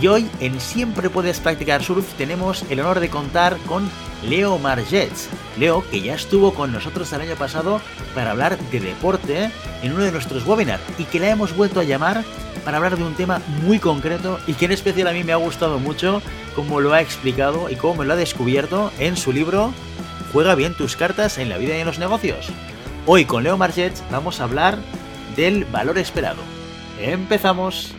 y hoy en Siempre Puedes Practicar Surf tenemos el honor de contar con Leo Margets. Leo, que ya estuvo con nosotros el año pasado para hablar de deporte en uno de nuestros webinars y que la hemos vuelto a llamar para hablar de un tema muy concreto y que en especial a mí me ha gustado mucho cómo lo ha explicado y cómo me lo ha descubierto en su libro Juega bien tus cartas en la vida y en los negocios. Hoy con Leo Margets vamos a hablar del valor esperado. ¡Empezamos!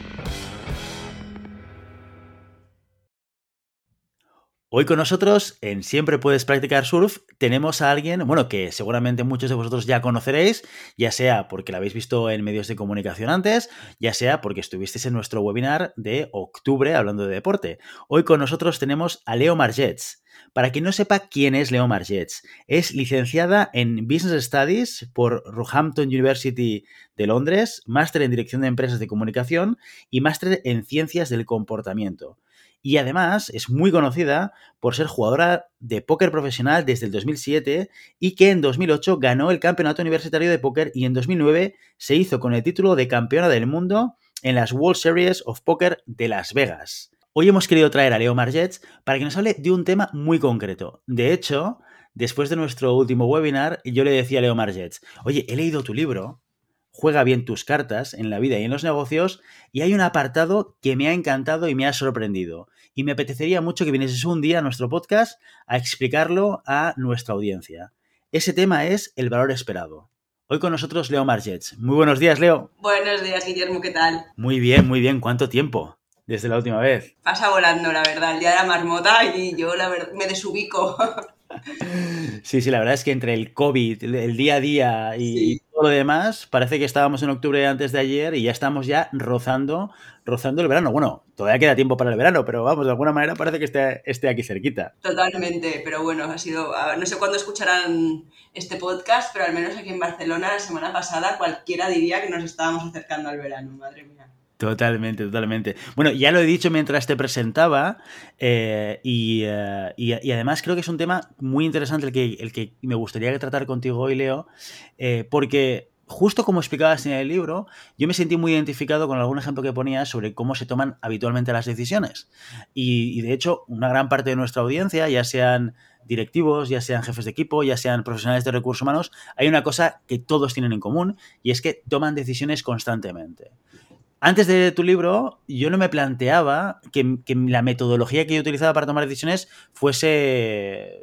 Hoy con nosotros, en Siempre Puedes Practicar Surf, tenemos a alguien, bueno, que seguramente muchos de vosotros ya conoceréis, ya sea porque lo habéis visto en medios de comunicación antes, ya sea porque estuvisteis en nuestro webinar de octubre hablando de deporte. Hoy con nosotros tenemos a Leo Margets. Para quien no sepa quién es Leo Margets, es licenciada en Business Studies por Roehampton University de Londres, máster en Dirección de Empresas de Comunicación y máster en Ciencias del Comportamiento y además es muy conocida por ser jugadora de póker profesional desde el 2007 y que en 2008 ganó el Campeonato Universitario de Póker y en 2009 se hizo con el título de campeona del mundo en las World Series of Poker de Las Vegas. Hoy hemos querido traer a Leo Margets para que nos hable de un tema muy concreto. De hecho, después de nuestro último webinar, yo le decía a Leo Margets, oye, he leído tu libro, juega bien tus cartas en la vida y en los negocios, y hay un apartado que me ha encantado y me ha sorprendido. Y me apetecería mucho que vinieses un día a nuestro podcast a explicarlo a nuestra audiencia. Ese tema es el valor esperado. Hoy con nosotros Leo Margets. Muy buenos días, Leo. Buenos días, Guillermo, ¿qué tal? Muy bien, muy bien. ¿Cuánto tiempo? Desde la última vez. Pasa volando, la verdad, el día de la marmota y yo la verdad, me desubico. Sí, sí, la verdad es que entre el COVID, el día a día y, todo lo demás, parece que estábamos en octubre antes de ayer y ya estamos ya rozando, rozando el verano. Bueno, todavía queda tiempo para el verano, pero vamos, de alguna manera parece que esté, esté aquí cerquita. Totalmente, pero bueno, ha sido, no sé cuándo escucharán este podcast, pero al menos aquí en Barcelona la semana pasada cualquiera diría que nos estábamos acercando al verano, madre mía. Totalmente, totalmente. Bueno, ya lo he dicho mientras te presentaba eh, eh, y, además creo que es un tema muy interesante el que, el que me gustaría tratar contigo hoy, Leo, eh, porque justo como explicabas en el libro, yo me sentí muy identificado con algún ejemplo que ponías sobre cómo se toman habitualmente las decisiones. Y, y de hecho, una gran parte de nuestra audiencia, ya sean directivos, ya sean jefes de equipo, ya sean profesionales de recursos humanos, hay una cosa que todos tienen en común y es que toman decisiones constantemente. Antes de tu libro, yo no me planteaba que, la metodología que yo utilizaba para tomar decisiones fuese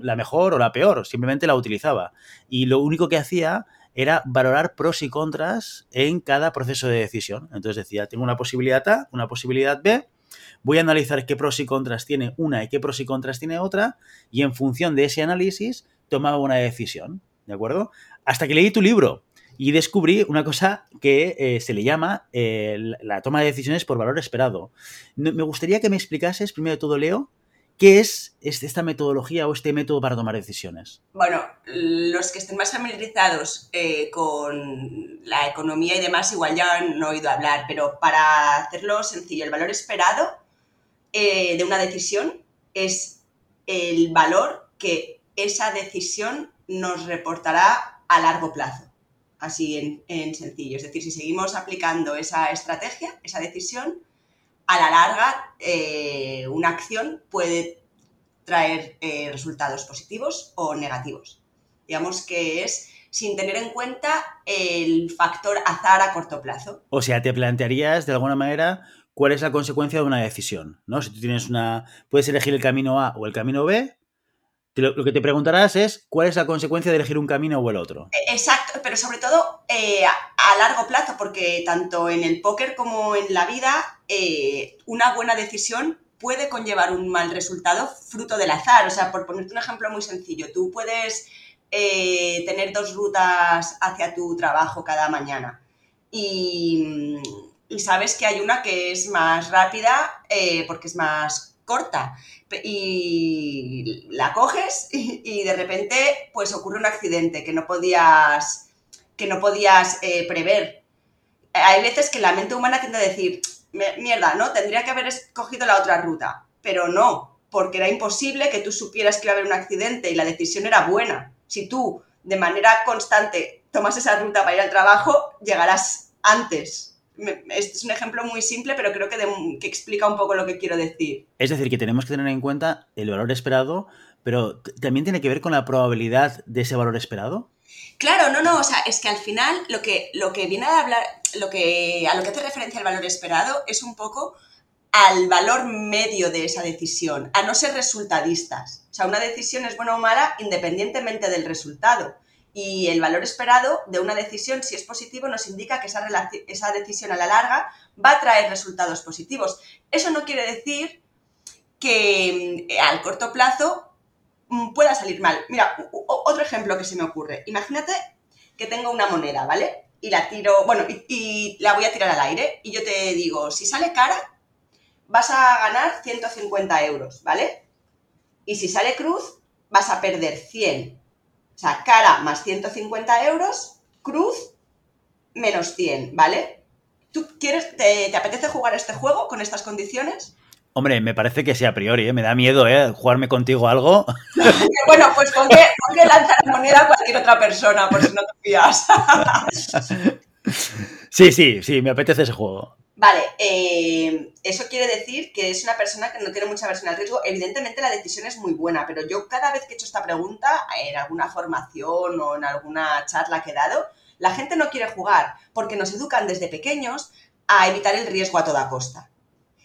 la mejor o la peor, simplemente la utilizaba. Y lo único que hacía era valorar pros y contras en cada proceso de decisión. Entonces decía, tengo una posibilidad A, una posibilidad B, voy a analizar qué pros y contras tiene una y qué pros y contras tiene otra, y en función de ese análisis tomaba una decisión, ¿de acuerdo? Hasta que leí tu libro y descubrí una cosa que eh, se le llama eh, la toma de decisiones por valor esperado. Me gustaría que me explicases, primero de todo, Leo, ¿Qué es esta metodología o este método para tomar decisiones? Bueno, los que estén más familiarizados eh, con la economía y demás igual ya han oído hablar, pero para hacerlo sencillo, el valor esperado de una decisión es el valor que esa decisión nos reportará a largo plazo así en, sencillo. Es decir, si seguimos aplicando esa estrategia, esa decisión, a la larga eh, una acción puede traer eh, resultados positivos o negativos. Digamos que es sin tener en cuenta el factor azar a corto plazo. O sea, te plantearías de alguna manera cuál es la consecuencia de una decisión, ¿no? Si tú tienes una... Puedes elegir el camino A o el camino B, lo, que te preguntarás es cuál es la consecuencia de elegir un camino o el otro. E, exacto, pero sobre todo eh, a, largo plazo, porque tanto en el póker como en la vida, eh, una buena decisión puede conllevar un mal resultado fruto del azar. O sea, por ponerte un ejemplo muy sencillo, tú puedes eh, tener dos rutas hacia tu trabajo cada mañana y, sabes que hay una que es más rápida porque es más corta y la coges y, de repente pues ocurre un accidente que no podías, que no podías eh, prever. Hay veces que la mente humana tiende a decir, mierda, ¿no? Tendría que haber escogido la otra ruta, pero no, porque era imposible que tú supieras que iba a haber un accidente y la decisión era buena. Si tú de manera constante tomas esa ruta para ir al trabajo, llegarás antes este es un ejemplo muy simple, pero creo que, que, explica un poco lo que quiero decir. Es decir, que tenemos que tener en cuenta el valor esperado, pero también tiene que ver con la probabilidad de ese valor esperado. Claro, no, no, o sea, es que al final lo que, lo que viene a hablar, lo que, a lo que hace referencia el valor esperado es un poco al valor medio de esa decisión, a no ser resultadistas. O sea, una decisión es buena o mala independientemente del resultado y el valor esperado de una decisión, si es positivo, nos indica que esa, decisión a la larga va a traer resultados positivos. Eso no quiere decir que mm, al corto plazo mm, pueda salir mal. Mira, otro ejemplo que se me ocurre. Imagínate que tengo una moneda, ¿vale? Y la tiro, bueno, y, la voy a tirar al aire y yo te digo, si sale cara, vas a ganar 150 euros, ¿vale? Y si sale cruz, vas a perder 100. O sea, cara más 150 euros, cruz menos 100, ¿vale? ¿Tú quieres, te, apetece jugar este juego con estas condiciones? Hombre, me parece que sí a priori, ¿eh? me da miedo, ¿eh? Jugarme contigo algo. bueno, pues pon que, lanzar moneda a cualquier otra persona, por si no te fías. sí, sí, sí, me apetece ese juego. Vale, eh, eso quiere decir que es una persona que no tiene mucha versión al riesgo. Evidentemente la decisión es muy buena, pero yo cada vez que he hecho esta pregunta, en alguna formación o en alguna charla que he dado, la gente no quiere jugar porque nos educan desde pequeños a evitar el riesgo a toda costa.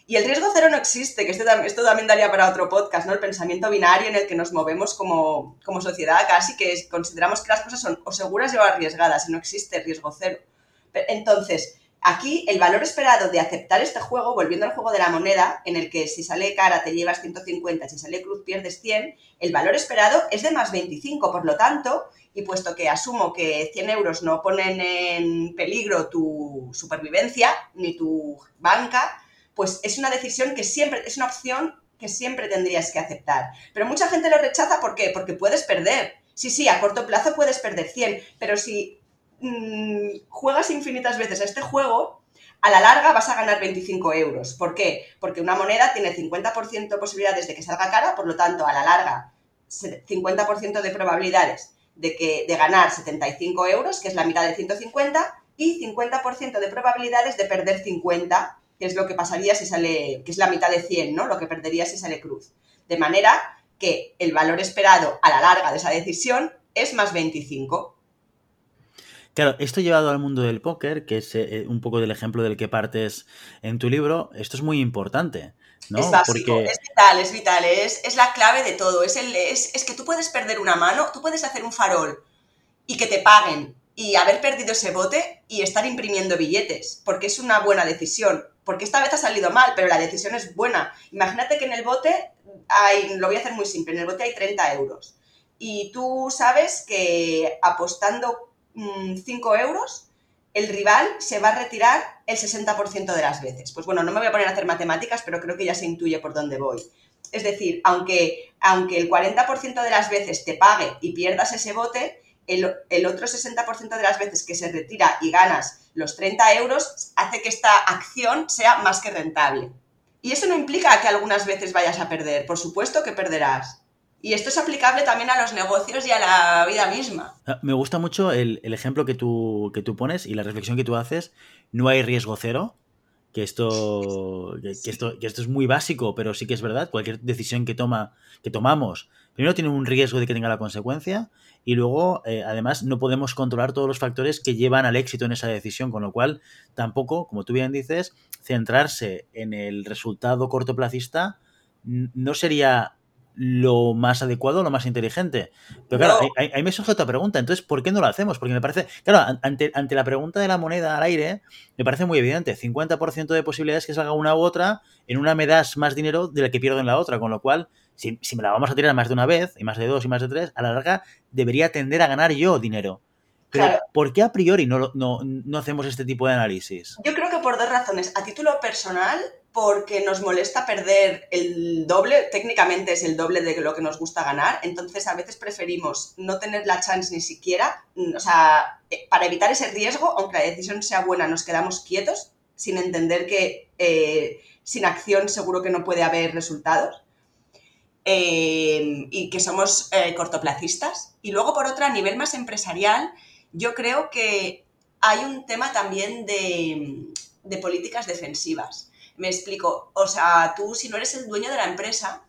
Y el riesgo cero no existe, que esto, esto también daría para otro podcast, ¿no? El pensamiento binario en el que nos movemos como, como sociedad casi, que consideramos que las cosas son o seguras o arriesgadas y no existe riesgo cero. Entonces, Aquí el valor esperado de aceptar este juego, volviendo al juego de la moneda, en el que si sale cara te llevas 150, si sale cruz pierdes 100, el valor esperado es de más 25, por lo tanto, y puesto que asumo que 100 euros no ponen en peligro tu supervivencia ni tu banca, pues es una decisión que siempre, es una opción que siempre tendrías que aceptar. Pero mucha gente lo rechaza, ¿por qué? Porque puedes perder. Sí, sí, a corto plazo puedes perder 100, pero si Mm, juegas infinitas veces a este juego, a la larga vas a ganar 25 euros. ¿Por qué? Porque una moneda tiene 50% de posibilidades de que salga cara, por lo tanto, a la larga, 50% de probabilidades de, que, de ganar 75 euros, que es la mitad de 150, y 50% de probabilidades de perder 50, que es lo que pasaría si sale, que es la mitad de 100, ¿no? Lo que perdería si sale cruz. De manera que el valor esperado a la larga de esa decisión es más 25. Claro, esto llevado al mundo del póker, que es eh, un poco del ejemplo del que partes en tu libro, esto es muy importante. ¿no? Es básico, es vital, es vital, es, la clave de todo. Es, el, es, es que tú puedes perder una mano, tú puedes hacer un farol y que te paguen y haber perdido ese bote y estar imprimiendo billetes, porque es una buena decisión. Porque esta vez ha salido mal, pero la decisión es buena. Imagínate que en el bote hay, lo voy a hacer muy simple, en el bote hay 30 euros. Y tú sabes que apostando 5 euros, el rival se va a retirar el 60% de las veces. Pues bueno, no me voy a poner a hacer matemáticas, pero creo que ya se intuye por dónde voy. Es decir, aunque, aunque el 40% de las veces te pague y pierdas ese bote, el, el otro 60% de las veces que se retira y ganas los 30 euros hace que esta acción sea más que rentable. Y eso no implica que algunas veces vayas a perder, por supuesto que perderás. Y esto es aplicable también a los negocios y a la vida misma. Ah, me gusta mucho el, ejemplo que tú, que tú pones y la reflexión que tú haces. No hay riesgo cero. que esto, que, esto, que esto es muy básico, pero sí que es verdad, cualquier decisión que, toma, que tomamos, primero tiene un riesgo de que tenga la consecuencia y luego, eh, además, no podemos controlar todos los factores que llevan al éxito en esa decisión, con lo cual tampoco, como tú bien dices, centrarse en el resultado cortoplacista no sería lo más adecuado, lo más inteligente. Pero claro, ahí, me surge otra pregunta. Entonces, ¿por qué no lo hacemos? Porque me parece, claro, ante, ante la pregunta de la moneda al aire, me parece muy evidente. 50% de posibilidades que salga una u otra, en una me das más dinero de la que pierdo en la otra. Con lo cual, si, me la vamos a tirar más de una vez, y más de dos, y más de tres, a la larga debería tender a ganar yo dinero. Pero, ¿por qué a priori no, no, no hacemos este tipo de análisis? Yo creo que por dos razones. A título personal, porque nos molesta perder el doble, técnicamente es el doble de lo que nos gusta ganar, entonces a veces preferimos no tener la chance ni siquiera, o sea, eh, para evitar ese riesgo, aunque la decisión sea buena, nos quedamos quietos, sin entender que eh, sin acción seguro que no puede haber resultados. Eh, y que somos cortoplacistas. Y luego, por otra, a nivel más empresarial, yo creo que hay un tema también de políticas defensivas. Me explico, o sea, tú si no eres el dueño de la empresa,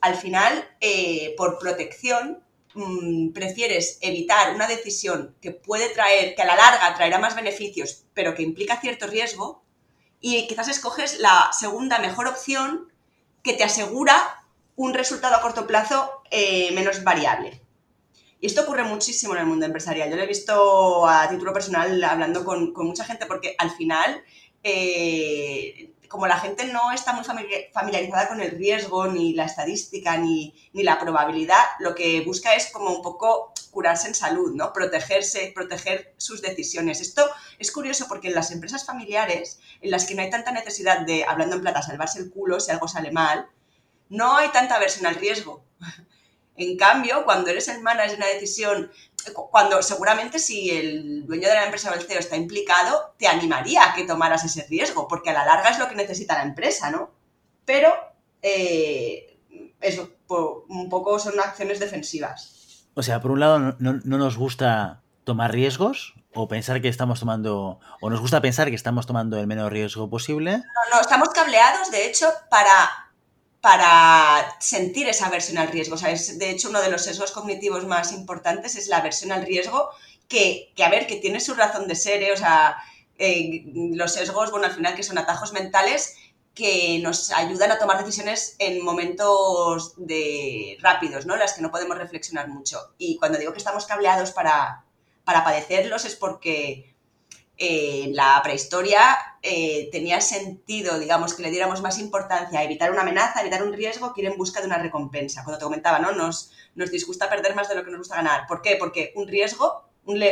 al final, eh, por protección, mm, prefieres evitar una decisión que puede traer, que a la larga traerá más beneficios, pero que implica cierto riesgo, y quizás escoges la segunda mejor opción que te asegura un resultado a corto plazo eh, menos variable. Y esto ocurre muchísimo en el mundo empresarial. Yo lo he visto a título personal hablando con, mucha gente porque al final eh, como la gente no está muy familiarizada con el riesgo, ni la estadística, ni, la probabilidad, lo que busca es como un poco curarse en salud, ¿no? Protegerse, proteger sus decisiones. Esto es curioso porque en las empresas familiares, en las que no hay tanta necesidad de, hablando en plata, salvarse el culo si algo sale mal, no hay tanta aversión al riesgo. En cambio, cuando eres el manager de una decisión cuando seguramente si el dueño de la empresa o el CEO está implicado, te animaría a que tomaras ese riesgo, porque a la larga es lo que necesita la empresa, ¿no? Pero eh, eso, un poco son acciones defensivas. O sea, por un lado no, no, nos gusta tomar riesgos o pensar que estamos tomando, o nos gusta pensar que estamos tomando el menor riesgo posible. No, no, estamos cableados, de hecho, para para sentir esa aversión al riesgo. O sea, es, de hecho, uno de los sesgos cognitivos más importantes es la aversión al riesgo, que, a ver, que tiene su razón de ser, ¿eh? o sea, eh, los sesgos, bueno, al final que son atajos mentales que nos ayudan a tomar decisiones en momentos de rápidos, ¿no? Las que no podemos reflexionar mucho. Y cuando digo que estamos cableados para, para padecerlos es porque eh, la prehistoria eh, tenía sentido, digamos, que le diéramos más importancia a evitar una amenaza, evitar un riesgo, que ir en busca de una recompensa. Cuando te comentaba, ¿no? Nos, nos disgusta perder más de lo que nos gusta ganar. ¿Por qué? Porque un riesgo,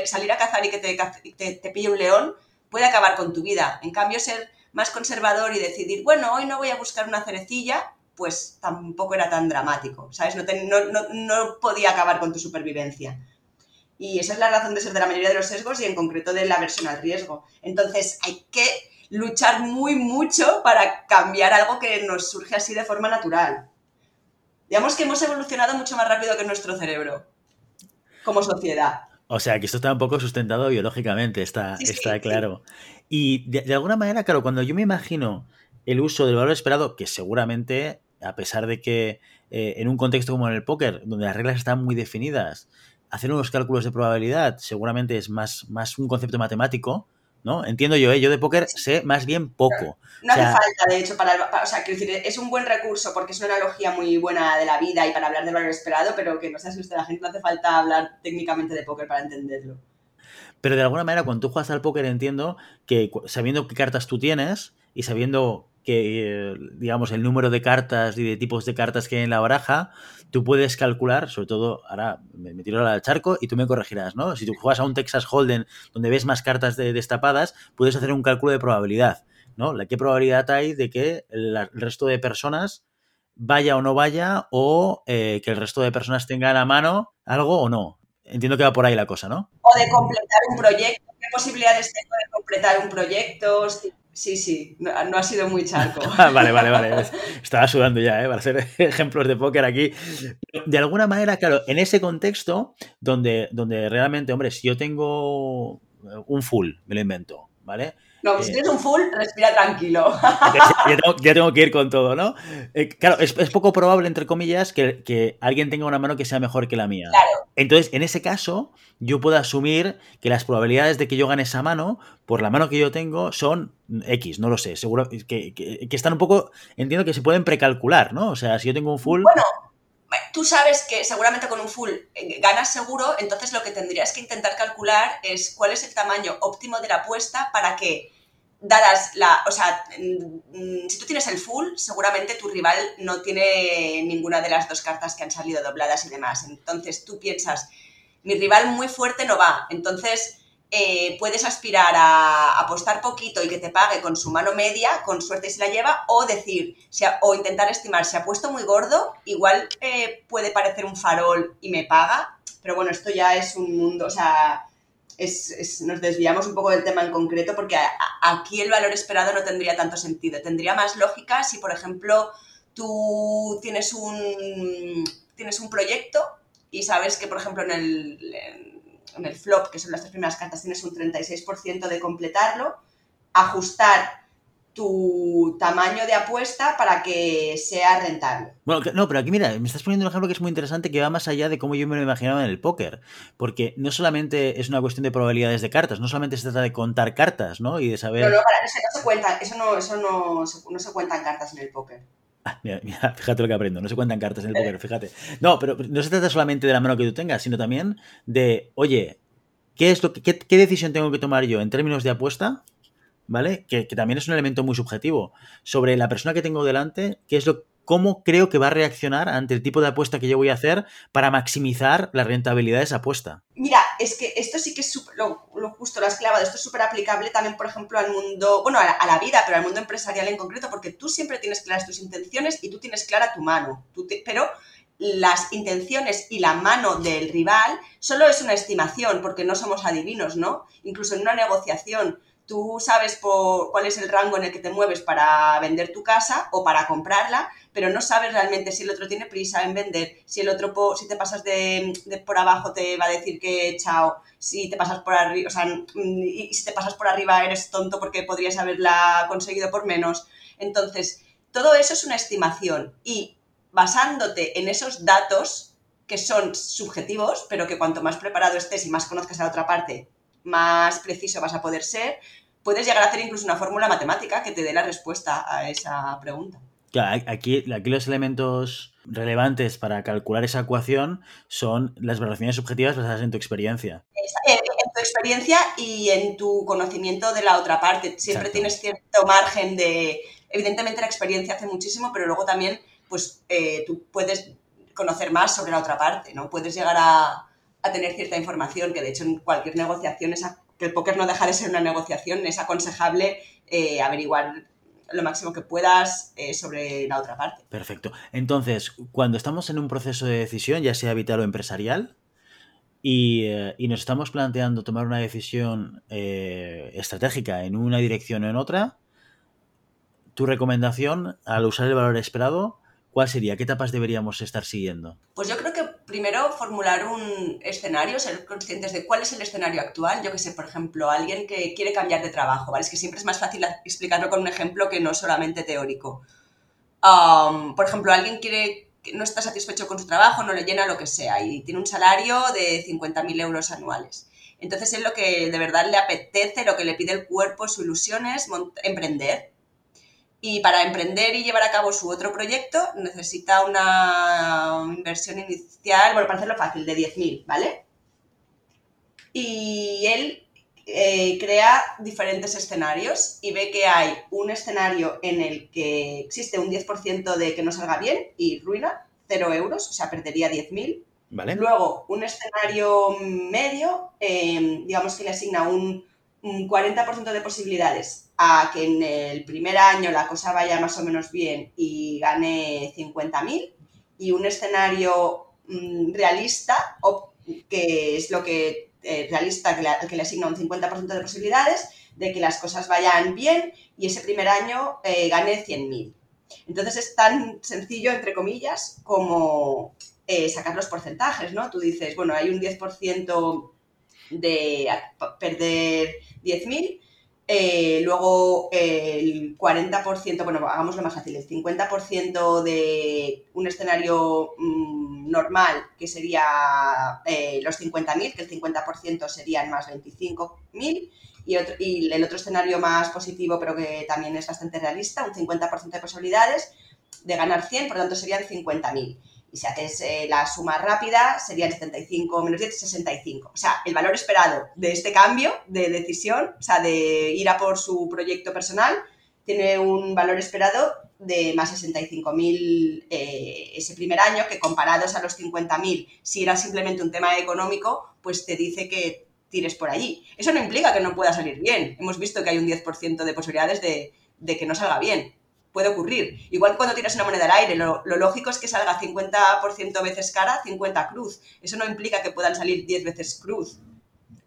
salir a cazar y que te, te, pille un león, puede acabar con tu vida. En cambio, ser más conservador y decidir, bueno, hoy no voy a buscar una cerecilla, pues tampoco era tan dramático, ¿sabes? No, no, no podía acabar con tu supervivencia. Y esa es la razón de ser de la mayoría de los sesgos y en concreto de la aversión al riesgo. Entonces hay que luchar muy mucho para cambiar algo que nos surge así de forma natural. Digamos que hemos evolucionado mucho más rápido que nuestro cerebro como sociedad. O sea, que esto está un poco sustentado biológicamente, está, está claro. Y de, alguna manera, claro, cuando yo me imagino el uso del valor esperado, que seguramente, a pesar de que eh, en un contexto como en el póker, donde las reglas están muy definidas, hacer unos cálculos de probabilidad seguramente es más, más un concepto matemático, ¿no? Entiendo yo, ¿eh? yo de póker sé más bien poco. No, hace falta, de hecho, para, o sea, quiero decir, es un buen recurso porque es una analogía muy buena de la vida y para hablar del valor esperado, pero que no se asuste la gente, no hace falta hablar técnicamente de póker para entenderlo. Pero de alguna manera, cuando tú juegas al póker, entiendo que sabiendo qué cartas tú tienes y sabiendo que, digamos, el número de cartas y de tipos de cartas que hay en la baraja, tú puedes calcular, sobre todo, ahora me, tiro al charco y tú me corregirás, ¿no? Si tú juegas a un Texas Hold'em donde ves más cartas destapadas, puedes hacer un cálculo de probabilidad, ¿no? ¿Qué probabilidad hay de que el, resto de personas vaya o no vaya o eh, que el resto de personas tengan a mano algo o no? Entiendo que va por ahí la cosa, ¿no? O de completar un proyecto. ¿Qué posibilidades tengo de completar un proyecto? Sí, sí, no, ha sido muy charco. vale, vale, vale. Estaba sudando ya, ¿eh? Para hacer ejemplos de póker aquí. De alguna manera, claro, en ese contexto donde, donde realmente, hombre, si yo tengo un full, me lo invento, ¿vale? No, pues si tienes un full, respira tranquilo. Ya tengo, que ir con todo, ¿no? Eh, claro, es, poco probable, entre comillas, que, alguien tenga una mano que sea mejor que la mía. Claro. Entonces, en ese caso, yo puedo asumir que las probabilidades de que yo gane esa mano, por la mano que yo tengo, son X, no lo sé. Seguro que, que están un poco. Entiendo que se pueden precalcular, ¿no? O sea, si yo tengo un full. Bueno, tú sabes que seguramente con un full eh, ganas seguro, entonces lo que tendrías que intentar calcular es cuál es el tamaño óptimo de la apuesta para que, dadas la, o sea, mm, si tú tienes el full, seguramente tu rival no tiene ninguna de las dos cartas que han salido dobladas y demás. Entonces tú piensas, mi rival muy fuerte no va, entonces eh, puedes aspirar a apostar poquito y que te pague con su mano media, con suerte si la lleva, o decir, o intentar estimar, si ha puesto muy gordo, igual eh, puede parecer un farol y me paga, pero bueno, esto ya es un mundo, o sea, nos desviamos un poco del tema en concreto porque aquí el valor esperado no tendría tanto sentido, tendría más lógica si, por ejemplo, tú tienes un, tienes un proyecto y sabes que, por ejemplo, en el el flop, que son las tres primeras cartas, tienes un 36% de completarlo, ajustar tu tamaño de apuesta para que sea rentable. Bueno, no, pero aquí mira, me estás poniendo un ejemplo que es muy interesante que va más allá de cómo yo me lo imaginaba en el póker, porque no solamente es una cuestión de probabilidades de cartas, no solamente se trata de contar cartas, ¿no? Y de saber... No, no, para, eso no se cuenta, eso no, eso no, no se cuentan cartas en el póker. Ah, mira, fíjate lo que aprendo. No se cuentan cartas en el póker, fíjate. No, pero no se trata solamente de la mano que tú tengas, sino también de, oye, ¿qué, es lo que, qué, decisión tengo que tomar yo en términos de apuesta? ¿Vale? Que, también es un elemento muy subjetivo. Sobre la persona que tengo delante, ¿qué es lo cómo creo que va a reaccionar ante el tipo de apuesta que yo voy a hacer para maximizar la rentabilidad de esa apuesta. Mira, es que esto sí que es lo, justo, lo has clavado, esto es súper aplicable también, por ejemplo, al mundo, bueno, a la, vida, pero al mundo empresarial en concreto, porque tú siempre tienes claras tus intenciones y tú tienes clara tu mano, pero las intenciones y la mano del rival solo es una estimación, porque no somos adivinos, ¿no? Incluso en una negociación tú sabes por cuál es el rango en el que te mueves para vender tu casa o para comprarla, pero no sabes realmente si el otro tiene prisa en vender, si el otro, si te pasas de, por abajo te va a decir que chao, si te pasas por arriba, o sea, y si te pasas por arriba eres tonto porque podrías haberla conseguido por menos. Entonces, todo eso es una estimación y basándote en esos datos que son subjetivos, pero que cuanto más preparado estés y más conozcas a la otra parte, más preciso vas a poder ser, puedes llegar a hacer incluso una fórmula matemática que te dé la respuesta a esa pregunta. Claro, aquí, aquí los elementos relevantes para calcular esa ecuación son las valoraciones subjetivas basadas en tu experiencia. En, tu experiencia y en tu conocimiento de la otra parte. Siempre tienes cierto margen de... Evidentemente la experiencia hace muchísimo, pero luego también pues eh, tú puedes conocer más sobre la otra parte, ¿no? Puedes llegar a, a tener cierta información, que de hecho en cualquier negociación, que el póker no deja de ser una negociación, es aconsejable eh, averiguar lo máximo que puedas eh, sobre la otra parte. Perfecto. Entonces, cuando estamos en un proceso de decisión, ya sea vital o empresarial, y, eh, y nos estamos planteando tomar una decisión estratégica en una dirección o en otra, tu recomendación al usar el valor esperado ¿cuál sería? ¿Qué etapas deberíamos estar siguiendo? Pues yo creo que primero formular un escenario, ser conscientes de cuál es el escenario actual. Yo que sé, por ejemplo, alguien que quiere cambiar de trabajo, ¿vale? Es que siempre es más fácil explicarlo con un ejemplo que no solamente teórico. por ejemplo, alguien quiere, no está satisfecho con su trabajo, no le llena lo que sea y tiene un salario de 50.000 euros anuales. Entonces, es lo que de verdad le apetece, lo que le pide el cuerpo, su ilusión es emprender y para emprender y llevar a cabo su otro proyecto necesita una inversión inicial, bueno, para hacerlo fácil, de 10.000, ¿vale? Y él eh, crea diferentes escenarios y ve que hay un escenario en el que existe un 10% de que no salga bien y ruina, 0 euros, o sea, perdería 10.000. ¿Vale? Luego, un escenario medio, eh, digamos que le asigna un un 40% de posibilidades a que en el primer año la cosa vaya más o menos bien y gane 50.000 y un escenario mm, realista, que es lo que eh, realista que le, asigna un 50% de posibilidades de que las cosas vayan bien y ese primer año eh, gane 100.000. Entonces es tan sencillo, entre comillas, como eh, sacar los porcentajes, ¿no? Tú dices, bueno, hay un 10% de perder 10.000 Eh, luego el 40%, bueno, hagámoslo más fácil, el 50% de un escenario mm, normal, que sería eh, los 50.000, que el 50% serían más 25.000, y, y el otro escenario más positivo, pero que también es bastante realista, un 50% de posibilidades de ganar 100, por lo tanto serían 50.000 y si haces eh, la suma rápida, serían 75 menos 10, 65. O sea, el valor esperado de este cambio de decisión, o sea, de ir a por su proyecto personal, tiene un valor esperado de más 65.000 eh, ese primer año, que comparados a los 50.000, si era simplemente un tema económico, pues te dice que tires por allí. Eso no implica que no pueda salir bien. Hemos visto que hay un 10% de posibilidades de, de que no salga bien puede ocurrir. Igual cuando tiras una moneda al aire, lo, lógico es que salga 50% veces cara, 50 cruz. Eso no implica que puedan salir 10 veces cruz.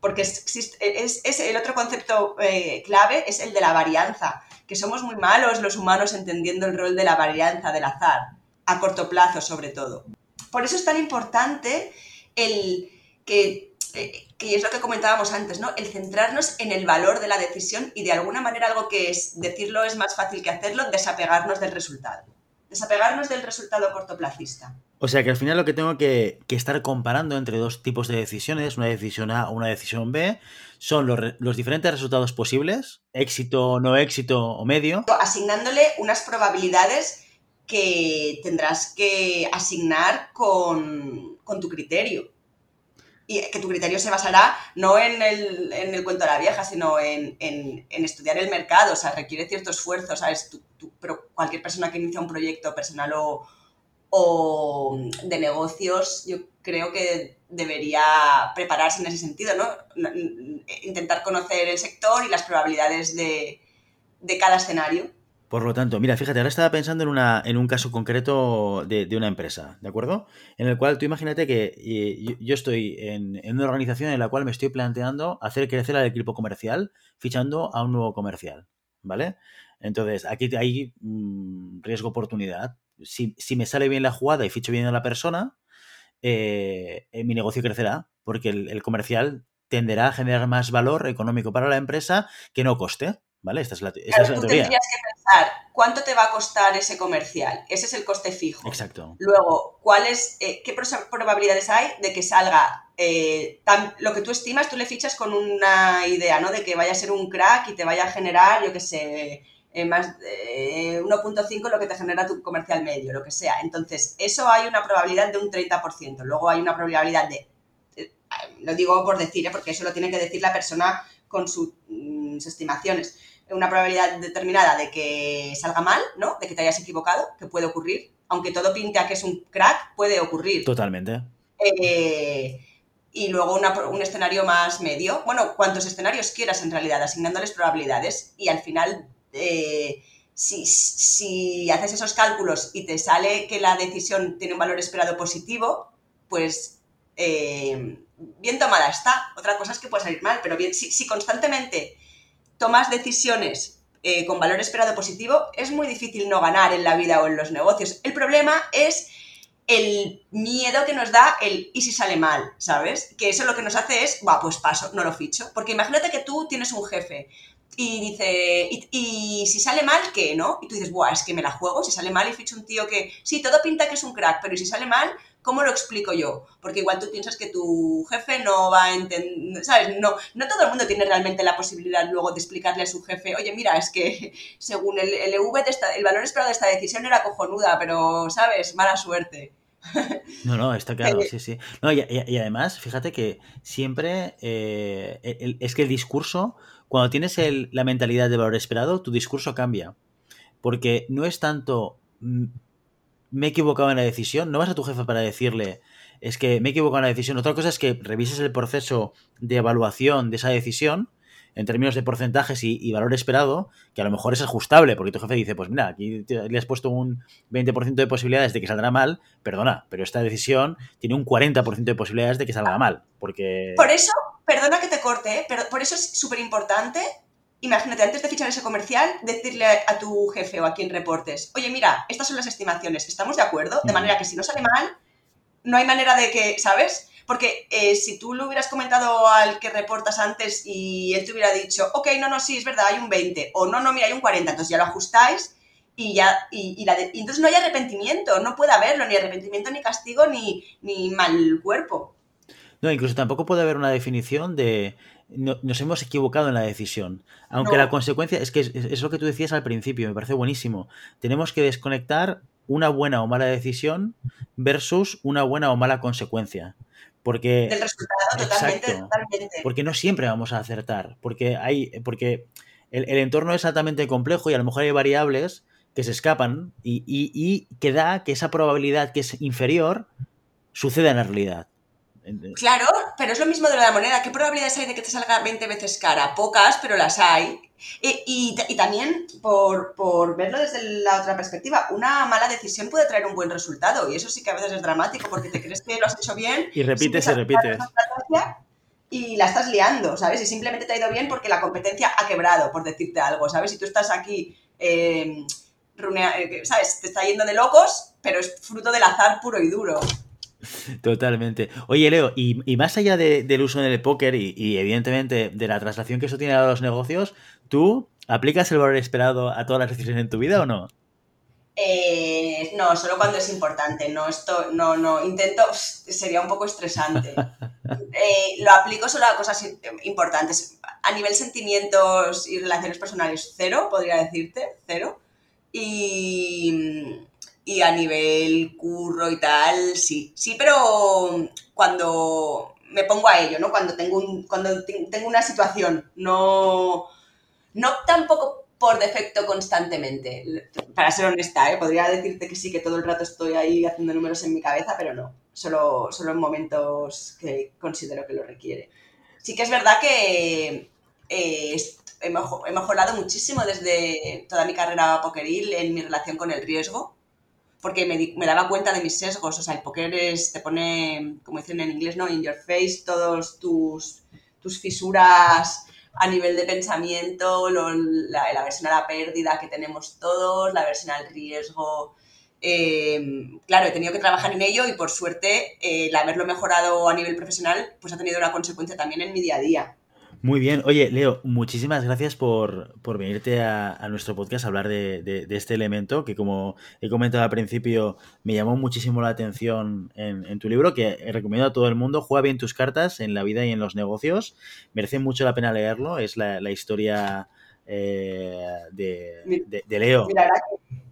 Porque existe, es, el otro concepto eh, clave es el de la varianza, que somos muy malos los humanos entendiendo el rol de la varianza, del azar, a corto plazo sobre todo. Por eso es tan importante el que eh, que es lo que comentábamos antes, ¿no? El centrarnos en el valor de la decisión y de alguna manera algo que es decirlo es más fácil que hacerlo, desapegarnos del resultado. Desapegarnos del resultado cortoplacista. O sea que al final lo que tengo que, estar comparando entre dos tipos de decisiones, una decisión A o una decisión B, son los, los, diferentes resultados posibles, éxito, no éxito o medio. Asignándole unas probabilidades que tendrás que asignar con, con tu criterio que tu criterio se basará no en el, en el cuento de la vieja, sino en, en, estudiar el mercado, o sea, requiere cierto esfuerzo, ¿sabes? pero cualquier persona que inicia un proyecto personal o, o de negocios, yo creo que debería prepararse en ese sentido, ¿no? Intentar conocer el sector y las probabilidades de, de cada escenario por lo tanto, mira, fíjate, ahora estaba pensando en, una, en un caso concreto de, una empresa, ¿de acuerdo? En el cual tú imagínate que eh, yo, estoy en, una organización en la cual me estoy planteando hacer crecer al equipo comercial fichando a un nuevo comercial, ¿vale? Entonces, aquí hay mm, riesgo-oportunidad. Si, me sale bien la jugada y ficho bien a la persona, eh, eh, mi negocio crecerá porque el comercial tenderá a generar más valor económico para la empresa que no coste. ¿Vale? Esta es la, esa es la teoría. Tendrías que pensar, ¿cuánto te va a costar ese comercial? Ese es el coste fijo. Exacto. Luego, ¿cuáles, eh, ¿qué probabilidades hay de que salga eh, lo que tú estimas? Tú le fichas con una idea, ¿no? De que vaya a ser un crack y te vaya a generar, yo qué sé, eh, más 1.5 lo que te genera tu comercial medio, lo que sea. Entonces, eso hay una probabilidad de un 30%. Luego hay una probabilidad de, lo digo por decir, porque eso lo tiene que decir la persona con sus estimaciones una probabilidad determinada de que salga mal, ¿no? De que te hayas equivocado, que puede ocurrir. Aunque todo pinte a que es un crack, puede ocurrir. Totalmente. Eh, y luego un escenario más medio. Bueno, cuantos escenarios quieras en realidad, asignándoles probabilidades. Y al final, eh, si, haces esos cálculos y te sale que la decisión tiene un valor esperado positivo, pues eh, bien tomada está. Otra cosa es que puede salir mal, pero bien, si constantemente tomas decisiones eh, con valor esperado positivo, es muy difícil no ganar en la vida o en los negocios. El problema es el miedo que nos da el y si sale mal, ¿sabes? Que eso lo que nos hace es, va, pues paso, no lo ficho. Porque imagínate que tú tienes un jefe y dice, y, si sale mal, ¿qué? ¿No? Y tú dices, buah, es que me la juego, si sale mal y ficho un tío que, sí, todo pinta que es un crack, pero si sale mal, ¿cómo lo explico yo? Porque igual tú piensas que tu jefe no va a entender, ¿sabes? No, no todo el mundo tiene realmente la posibilidad luego de explicarle a su jefe, oye, mira, es que según el, el EV esta, el valor esperado de esta decisión era cojonuda, pero, ¿sabes? Mala suerte. No, no, está claro, sí, sí. y, además, fíjate que siempre eh, es que el discurso, cuando tienes la mentalidad de valor esperado, tu discurso cambia. Porque no es tanto mm, me he equivocado en la decisión, no vas a tu jefe para decirle, es que me he equivocado en la decisión. Otra cosa es que revises el proceso de evaluación de esa decisión en términos de porcentajes y, valor esperado, que a lo mejor es ajustable, porque tu jefe dice, pues mira, aquí le has puesto un 20% de posibilidades de que saldrá mal, perdona, pero esta decisión tiene un 40% de posibilidades de que salga mal, porque... Por eso, perdona que te corte, ¿eh? pero por eso es súper importante imagínate, antes de fichar ese comercial, decirle a tu jefe o a quien reportes, oye, mira, estas son las estimaciones, ¿estamos de acuerdo? De manera que si no sale mal, no hay manera de que, ¿sabes? Porque eh, si tú le hubieras comentado al que reportas antes y él te hubiera dicho, ok, no, no, sí, es verdad, hay un 20, o no, no, mira, hay un 40, entonces ya lo ajustáis y ya, y, entonces no hay arrepentimiento, no puede haberlo, ni arrepentimiento, ni castigo, ni, ni mal cuerpo. No, incluso tampoco puede haber una definición de nos hemos equivocado en la decisión. Aunque la consecuencia es que es, lo que tú decías al principio, me parece buenísimo. Tenemos que desconectar una buena o mala decisión versus una buena o mala consecuencia. Porque, Del resultado, totalmente, totalmente. Porque no siempre vamos a acertar. Porque hay. Porque el, entorno es altamente complejo y a lo mejor hay variables que se escapan y, y, y que da que esa probabilidad que es inferior suceda en la realidad. Claro, pero es lo mismo de la moneda. ¿Qué probabilidades hay de que te salga 20 veces cara? Pocas, pero las hay. Y, también, por, verlo desde la otra perspectiva, una mala decisión puede traer un buen resultado. Y eso sí que a veces es dramático porque te crees que lo has hecho bien. Y repites y repites. Y la estás liando, ¿sabes? Y simplemente te ha ido bien porque la competencia ha quebrado, por decirte algo, ¿sabes? Si tú estás aquí, eh, eh, ¿sabes? Te está yendo de locos, pero es fruto del azar puro y duro. Totalmente. Oye, Leo, y, más allá del uso del póker y, evidentemente de la traslación que eso tiene a los negocios, ¿tú aplicas el valor esperado a todas las decisiones en tu vida o no? Eh, no, solo cuando es importante. No, esto, no, no, intento, sería un poco estresante. Eh, lo aplico solo a cosas importantes. A nivel sentimientos y relaciones personales, cero, podría decirte, cero. Y y a nivel curro y tal, sí. Sí, pero cuando me pongo a ello, ¿no? Cuando tengo, un, cuando tengo una situación, no, no tampoco por defecto constantemente. Para ser honesta, ¿eh? podría decirte que sí, que todo el rato estoy ahí haciendo números en mi cabeza, pero no. Solo, solo en momentos que considero que lo requiere. Sí que es verdad que eh, he, mejorado muchísimo desde toda mi carrera pokeril en mi relación con el riesgo porque me, daba cuenta de mis sesgos. O sea, el póker te pone, como dicen en inglés, ¿no? In your face, todos tus, tus fisuras a nivel de pensamiento, la, versión a la pérdida que tenemos todos, la versión al riesgo. Em, claro, he tenido que trabajar en ello y por suerte el haberlo mejorado a nivel profesional pues ha tenido una consecuencia también en mi día a día. Muy bien. Oye, Leo, muchísimas gracias por, venirte a, nuestro podcast a hablar de, este elemento que, como he comentado al principio, me llamó muchísimo la atención en, tu libro, que recomiendo a todo el mundo. Juega bien tus cartas en la vida y en los negocios. Merece mucho la pena leerlo. Es la, la historia eh, de, Leo. Mira,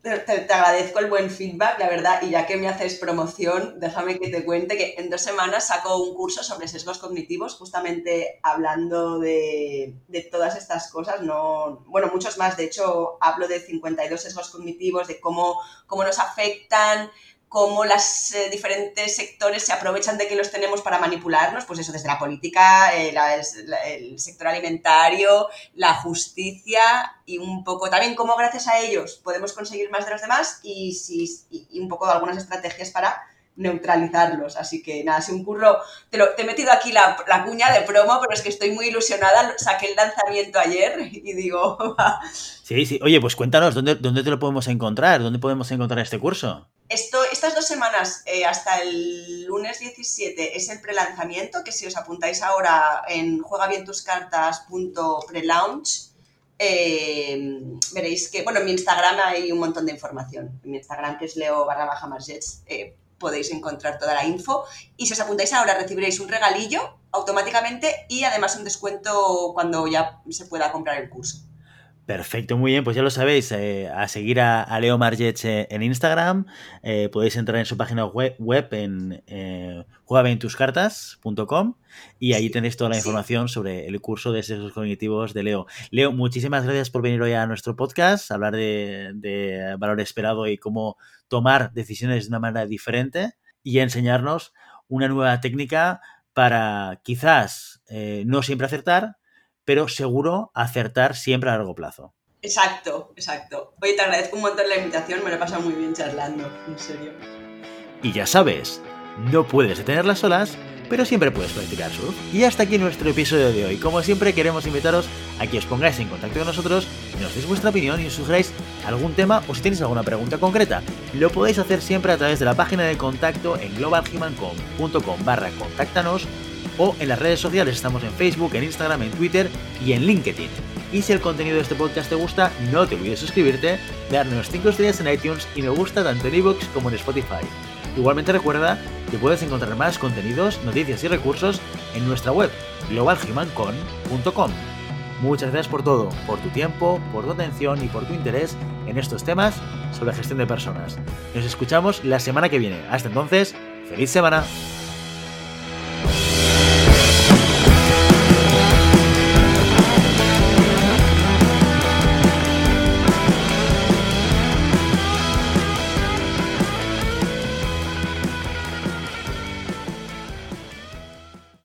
te, agradezco el buen feedback, la verdad, y ya que me haces promoción, déjame que te cuente que en dos semanas saco un curso sobre sesgos cognitivos, justamente hablando de, de todas estas cosas, no, bueno, muchos más, de hecho, hablo de 52 sesgos cognitivos, de cómo, cómo nos afectan, cómo los eh, diferentes sectores se aprovechan de que los tenemos para manipularnos, pues eso, desde la política, eh, el sector alimentario, la justicia y un poco también cómo gracias a ellos podemos conseguir más de los demás y, si, y un poco de algunas estrategias para neutralizarlos. Así que nada, si un curro, te, lo, te he metido aquí la, la, cuña de promo, pero es que estoy muy ilusionada. Saqué el lanzamiento ayer y digo... sí, sí. Oye, pues cuéntanos, ¿dónde, ¿dónde te lo podemos encontrar? ¿Dónde podemos encontrar este curso? Esto, estas dos semanas, eh, hasta el lunes 17, es el prelanzamiento, que si os apuntáis ahora en juegabientuscartas.prelaunch, eh, veréis que, bueno, en mi Instagram hay un montón de información. En mi Instagram, que es leo barra baja eh, podéis encontrar toda la info. Y si os apuntáis ahora, recibiréis un regalillo automáticamente y además un descuento cuando ya se pueda comprar el curso. Perfecto, muy bien, pues ya lo sabéis, eh, a seguir a, Leo Margech eh, en Instagram, eh, podéis entrar en su página web, en eh, y ahí tenéis toda la información sobre el curso de sexos cognitivos de Leo. Leo, muchísimas gracias por venir hoy a nuestro podcast, hablar de, valor esperado y cómo tomar decisiones de una manera diferente y enseñarnos una nueva técnica para quizás no siempre acertar, pero seguro acertar siempre a largo plazo. Exacto, exacto. Oye, te agradezco un montón la invitación, me lo he pasado muy bien charlando, en serio. Y ya sabes, no puedes detener las olas, pero siempre puedes practicar surf. Y hasta aquí nuestro episodio de hoy. Como siempre queremos invitaros a que os pongáis en contacto con nosotros nos deis vuestra opinión y os sugeráis algún tema o si tenéis alguna pregunta concreta. Lo podéis hacer siempre a través de la página de contacto en globalhumancom.com barra contáctanos o en las redes sociales estamos en Facebook, en Instagram, en Twitter y en LinkedIn. Y si el contenido de este podcast te gusta, no te olvides suscribirte, darnos 5 estrellas en iTunes y me gusta tanto en iVoox como en Spotify. Igualmente recuerda que puedes encontrar más contenidos, noticias y recursos en nuestra web globalhumancon.com. Muchas gracias por todo, por tu tiempo, por tu atención y por tu interés en estos temas sobre gestión de personas. Nos escuchamos la semana que viene. Hasta entonces, feliz semana.